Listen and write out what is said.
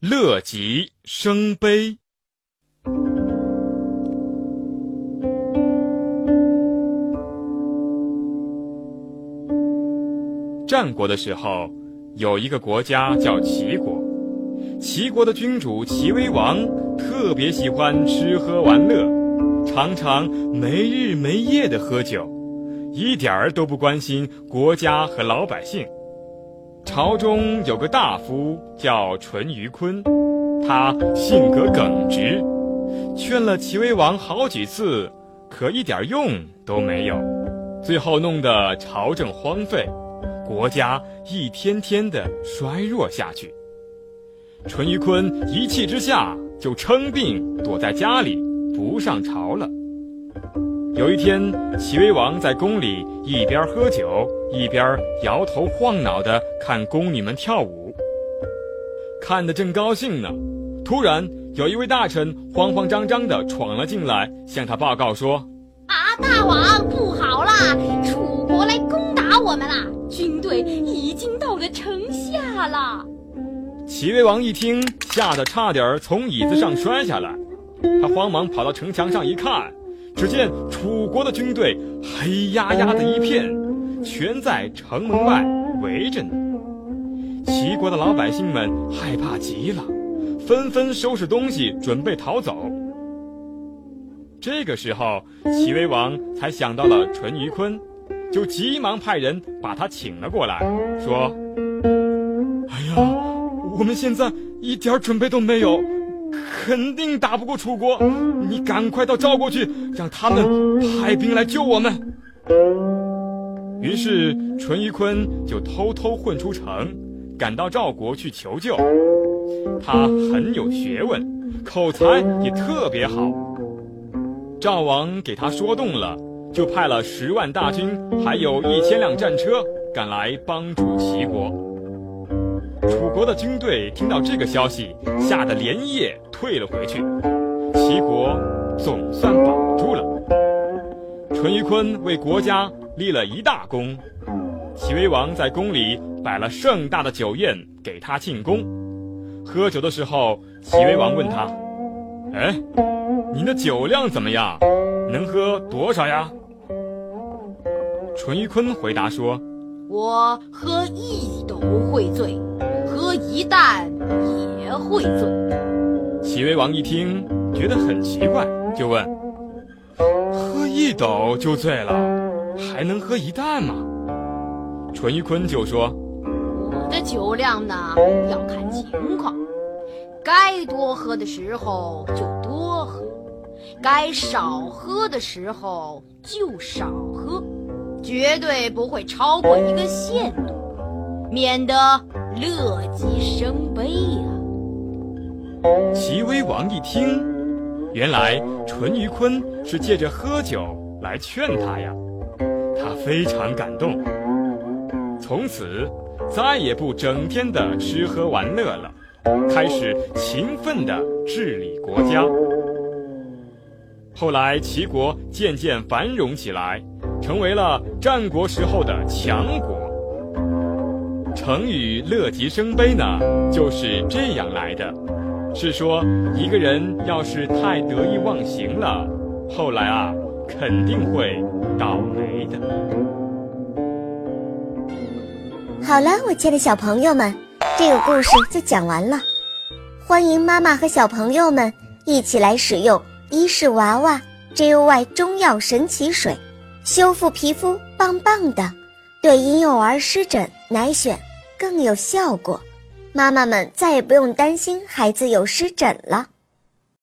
乐极生悲。战国的时候，有一个国家叫齐国。齐国的君主齐威王特别喜欢吃喝玩乐，常常没日没夜的喝酒，一点儿都不关心国家和老百姓。朝中有个大夫叫淳于髡，他性格耿直，劝了齐威王好几次，可一点用都没有，最后弄得朝政荒废，国家一天天的衰弱下去。淳于髡一气之下就称病躲在家里，不上朝了。有一天，齐威王在宫里一边喝酒，一边摇头晃脑地看宫女们跳舞，看得正高兴呢。突然，有一位大臣慌慌张张地闯了进来，向他报告说：“啊，大王，不好啦！楚国来攻打我们啦！军队已经到了城下了。”齐威王一听，吓得差点从椅子上摔下来。他慌忙跑到城墙上一看，只见楚国的军队黑压压的一片，全在城门外围着呢。齐国的老百姓们害怕极了，纷纷收拾东西准备逃走。这个时候，齐威王才想到了淳于髡，就急忙派人把他请了过来，说：“哎呀！”我们现在一点准备都没有，肯定打不过楚国。你赶快到赵国去，让他们派兵来救我们。于是淳于髡就偷偷混出城，赶到赵国去求救。他很有学问，口才也特别好。赵王给他说动了，就派了十万大军，还有一千辆战车赶来帮助齐国。楚国的军队听到这个消息，吓得连夜退了回去。齐国总算保住了。淳于髡为国家立了一大功，齐威王在宫里摆了盛大的酒宴给他庆功。喝酒的时候，齐威王问他：“哎，你的酒量怎么样？能喝多少呀？”淳于髡回答说：“我喝一斗会醉。”喝一担也会醉。齐威王一听，觉得很奇怪，就问：“喝一斗就醉了，还能喝一担吗？”淳于髡就说：“我的酒量呢，要看情况，该多喝的时候就多喝，该少喝的时候就少喝，绝对不会超过一个限度，免得。”乐极生悲呀！齐威王一听，原来淳于髡是借着喝酒来劝他呀，他非常感动，从此再也不整天的吃喝玩乐了，开始勤奋的治理国家。后来齐国渐渐繁荣起来，成为了战国时候的强国。成语“乐极生悲”呢，就是这样来的。是说一个人要是太得意忘形了，后来啊，肯定会倒霉的。好了，我亲爱的小朋友们，这个故事就讲完了。欢迎妈妈和小朋友们一起来使用伊氏娃娃 JUY 中药神奇水，修复皮肤棒棒的，对婴幼儿湿疹奶癣。更有效果，妈妈们再也不用担心孩子有湿疹了。